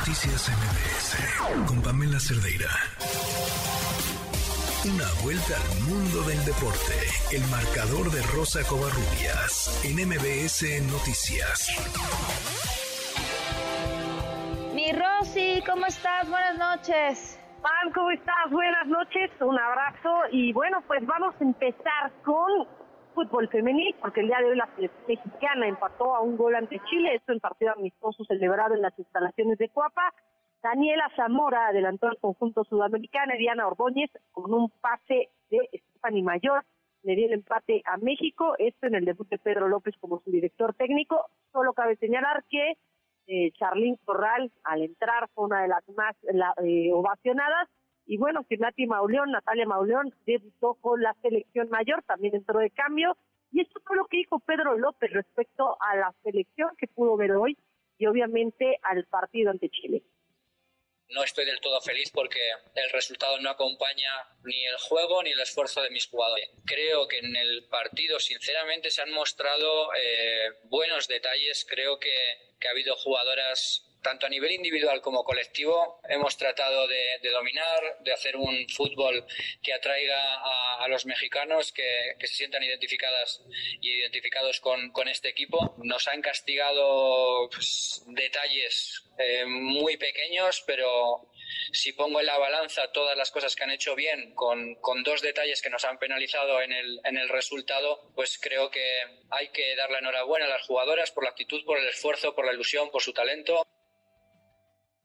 Noticias MBS con Pamela Cerdeira. Una vuelta al mundo del deporte. El marcador de Rosa Covarrubias en MBS Noticias. Mi Rosy, ¿cómo estás? Buenas noches. Pam, ¿cómo estás? Buenas noches, un abrazo y bueno, pues vamos a empezar con fútbol femenil, porque el día de hoy la mexicana empató a un gol ante Chile, esto en partido amistoso celebrado en las instalaciones de Cuapa. Daniela Zamora adelantó al conjunto sudamericano, Diana Ordóñez con un pase de Stephanie Mayor le dio el empate a México, esto en el debut de Pedro López como su director técnico. Solo cabe señalar que eh, Charlín Corral al entrar fue una de las más eh, ovacionadas y bueno, que Nati Mauleón, Natalia Mauleón, debutó con la selección mayor, también entró de cambio. Y esto fue lo que dijo Pedro López respecto a la selección que pudo ver hoy y obviamente al partido ante Chile no estoy del todo feliz porque el resultado no acompaña ni el juego ni el esfuerzo de mis jugadores. Creo que en el partido, sinceramente, se han mostrado eh, buenos detalles. Creo que, que ha habido jugadoras tanto a nivel individual como colectivo, hemos tratado de, dominar, de hacer un fútbol que atraiga a, los mexicanos, que, se sientan identificadas y identificados con, este equipo. Nos han castigado pues, detalles eh, muy pequeños, pero si pongo en la balanza todas las cosas que han hecho bien con, dos detalles que nos han penalizado en el, en el resultado, pues creo que hay que darle enhorabuena a las jugadoras por la actitud, por el esfuerzo, por la ilusión, por su talento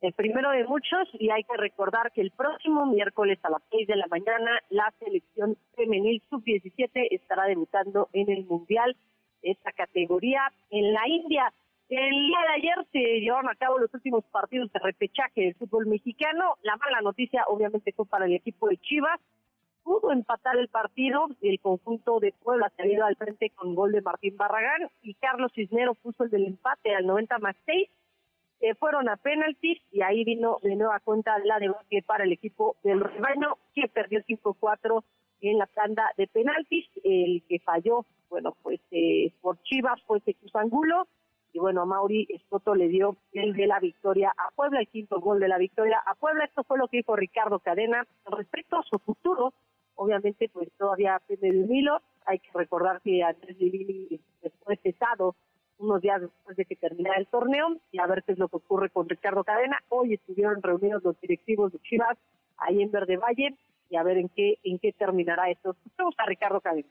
el primero de muchos y hay que recordar que el próximo miércoles a las 6 de la mañana la selección femenil sub-17 estará debutando en el Mundial esta categoría en la India. El día de ayer se llevaron a cabo los últimos partidos de repechaje del fútbol mexicano. La mala noticia obviamente fue para el equipo de Chivas. Pudo empatar el partido, el conjunto de Puebla se ido al frente con gol de Martín Barragán y Carlos Cisneros puso el del empate al 90 más 6 fueron a penaltis y ahí vino de nueva cuenta la debate para el equipo del rebaño que perdió 5-4 en la tanda de penaltis. El que falló, bueno, pues eh, por Chivas fue Jesús Angulo y bueno, a Mauri Escoto le dio el de la victoria a Puebla, el quinto gol de la victoria a Puebla. Esto fue lo que dijo Ricardo Cadena respecto a su futuro. Obviamente, pues todavía depende de hilo. Hay que recordar que Andrés Livini después cesado unos días después de que terminara el torneo y a ver qué es lo que ocurre con Ricardo Cadena. Hoy estuvieron reunidos los directivos de Chivas ahí en Verde Valle y a ver en qué en qué terminará esto. Escuchamos a Ricardo Cadena.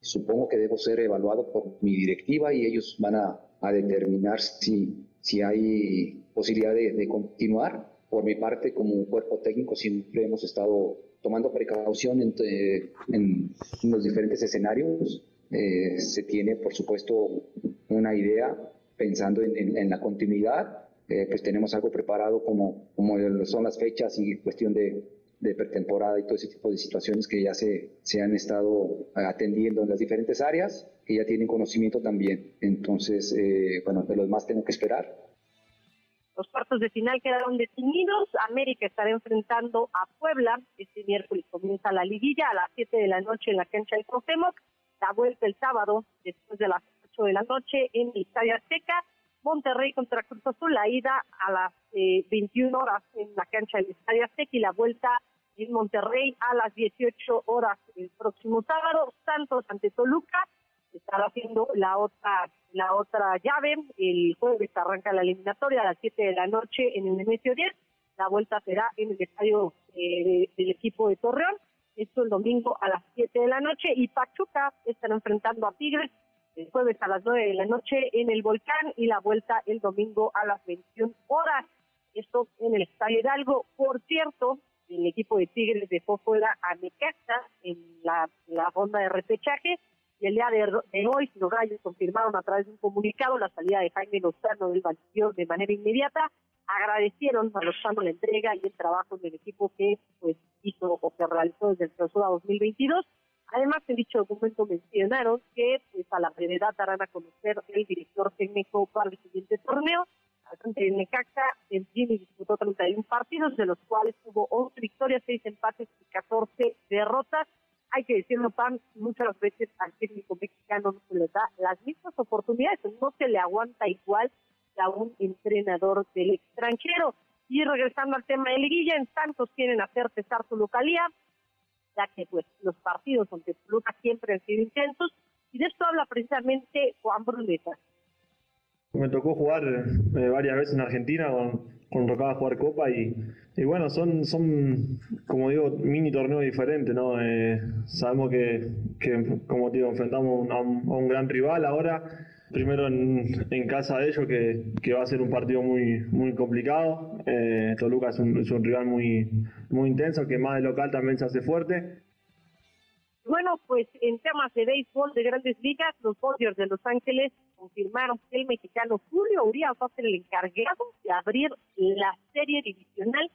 Supongo que debo ser evaluado por mi directiva y ellos van a, determinar si, si hay posibilidad de, de continuar. Por mi parte, como cuerpo técnico, siempre hemos estado tomando precaución en, en los diferentes escenarios eh, se tiene, por supuesto, una idea pensando en, la continuidad. Eh, pues tenemos algo preparado como, como son las fechas y cuestión de, pretemporada y todo ese tipo de situaciones que ya se, se han estado atendiendo en las diferentes áreas, que ya tienen conocimiento también. Entonces, eh, bueno, de los más tengo que esperar. Los cuartos de final quedaron definidos. América estará enfrentando a Puebla. Este miércoles comienza la liguilla a las 7 de la noche en la cancha del Cuauhtémoc la vuelta el sábado, después de las 8 de la noche, en el Estadio Azteca. Monterrey contra Cruz Azul, la ida a las 21 eh, horas en la cancha del Estadio Azteca y la vuelta en Monterrey a las 18 horas el próximo sábado. Santos ante Toluca estará haciendo la otra la otra llave. El jueves arranca la eliminatoria a las 7 de la noche en el Nemesio 10. La vuelta será en el estadio eh, del equipo de Torreón esto el domingo a las 7 de la noche, y Pachuca estará enfrentando a Tigres el jueves a las 9 de la noche en el Volcán y la vuelta el domingo a las 21 horas. Esto en el Estadio Hidalgo. Por cierto, el equipo de Tigres dejó fuera a Necaxa en la, ronda de repechaje y el día de, hoy los Rayos confirmaron a través de un comunicado la salida de Jaime Lozano del banquillo de manera inmediata agradecieron a Lozano la entrega y el trabajo del equipo que pues hizo o que realizó desde el clausura 2022. Además, en dicho documento mencionaron que pues a la brevedad darán a conocer el director técnico para el siguiente torneo. de Necaxa, en Jimmy disputó 31 partidos, de los cuales tuvo 11 victorias, 6 empates y 14 derrotas. Hay que decirlo, Pan, muchas veces al técnico mexicano no se le da las mismas oportunidades, no se le aguanta igual a un entrenador del extranjero. Y regresando al tema de liguilla, en Santos quieren hacer cesar su localía, ya que pues los partidos ante Toluca siempre han sido intensos, y de esto habla precisamente Juan Bruneta. Me tocó jugar eh, varias veces en Argentina con, con tocaba jugar Copa y, y, bueno, son, son, como digo, mini torneos diferentes, ¿no? Eh, sabemos que, que, como digo, enfrentamos a un, a un gran rival ahora primero en, en, casa de ellos, que, va a ser un partido muy, muy complicado. Eh, Toluca es un, es un, rival muy, muy intenso, que más de local también se hace fuerte. Bueno, pues en temas de béisbol de grandes ligas, los Dodgers de Los Ángeles confirmaron que el mexicano Julio Urias va a ser el encargado de abrir la serie divisional,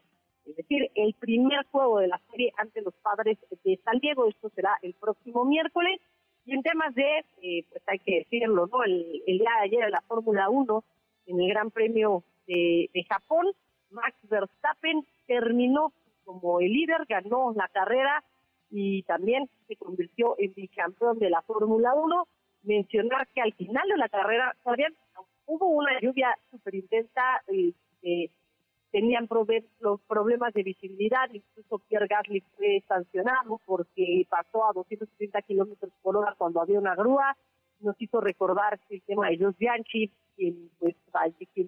es decir, el primer juego de la serie ante los padres de San Diego. Esto será el próximo miércoles. Y en temas de, eh, pues hay que decirlo, ¿no? El, día de ayer en la Fórmula 1, en el Gran Premio de, Japón, Max Verstappen terminó como el líder, ganó la carrera y también se convirtió en bicampeón de la Fórmula 1. Mencionar que al final de la carrera, todavía hubo una lluvia súper intensa, eh, eh, tenían los problemas de visibilidad, incluso Pierre Gasly fue sancionado porque pasó a 230 kilómetros por hora cuando había una grúa, nos hizo recordar el tema de Jos Bianchi, quien, pues,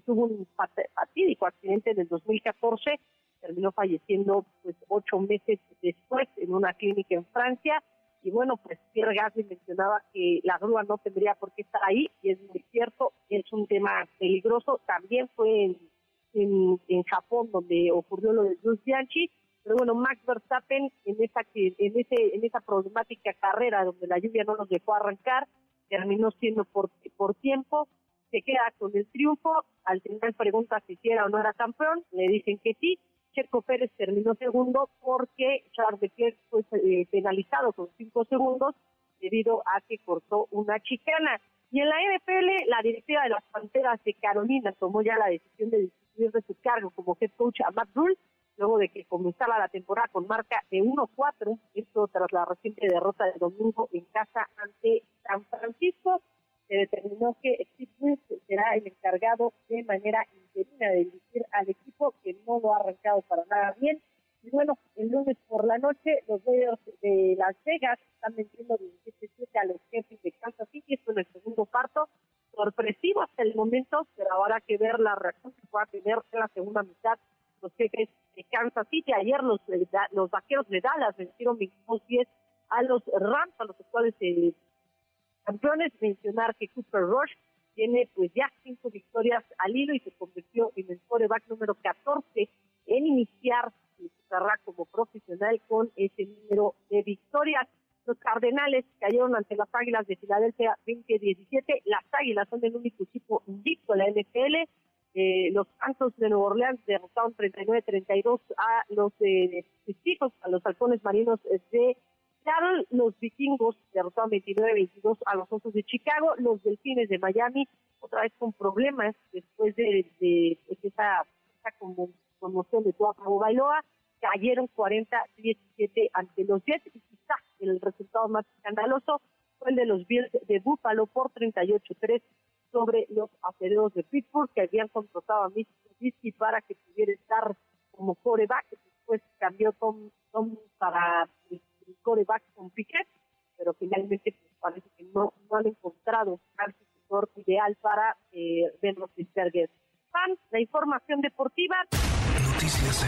tuvo un fatídico accidente en el 2014, terminó falleciendo pues ocho meses después en una clínica en Francia, y bueno, pues Pierre Gasly mencionaba que la grúa no tendría por qué estar ahí, y es muy cierto, es un tema peligroso, también fue en en, en Japón donde ocurrió lo de Jules Bianchi, pero bueno, Max Verstappen en esa en ese en esa problemática carrera donde la lluvia no nos dejó arrancar, terminó siendo por tiempo, se queda con el triunfo, al final pregunta si era o no era campeón, le dicen que sí, Checo Pérez terminó segundo porque Charles Leclerc fue eh, penalizado con cinco segundos debido a que cortó una chicana. Y en la NFL, la directiva de las Panteras de Carolina tomó ya la decisión de de su cargo como head coach a Matt Rule, luego de que comenzaba la temporada con marca de 1-4, esto tras la reciente derrota del domingo en casa ante San Francisco. Se determinó que Steve será el encargado de manera interina de dirigir al equipo que no lo ha arrancado para nada bien. Y bueno, el lunes por la noche, los Raiders de Las Vegas están vendiendo 17 a los jefes de Kansas City, esto en el segundo parto, sorpresivo hasta el momento, pero ahora que ver la reacción que pueda tener en la segunda mitad los jefes de Kansas City. Ayer los, los vaqueros de Dallas vencieron 22-10 a los Rams, a los actuales eh, campeones. Mencionar que Cooper Rush tiene pues ya cinco victorias al hilo y se convirtió en el coreback número 14 en iniciar su carrera como profesional con ese número de victorias. Los Cardenales cayeron ante las Águilas de Filadelfia 2017. Las Águilas son el único equipo invicto en la NFL. Eh, los Santos de Nueva Orleans derrotaron 39-32 a los eh, a los halcones marinos de Seattle. Los vikingos derrotaron 29-22 a los Osos de Chicago. Los delfines de Miami, otra vez con problemas después de, de, pues, esa, esa conmoción de Tuapago Bailoa cayeron 40-17 ante los Jets y quizá el resultado más escandaloso fue el de los Bills de Buffalo por 38-3 sobre los acereros de Pittsburgh que habían contratado a Mitch Trubisky para que pudiera estar como coreback. Después cambió Tom, Tom para el coreback con Piquet, pero finalmente pues, parece que no, no han encontrado al sucesor ideal para eh, Ben Roethlisberger. Fan, la información deportiva. Noticias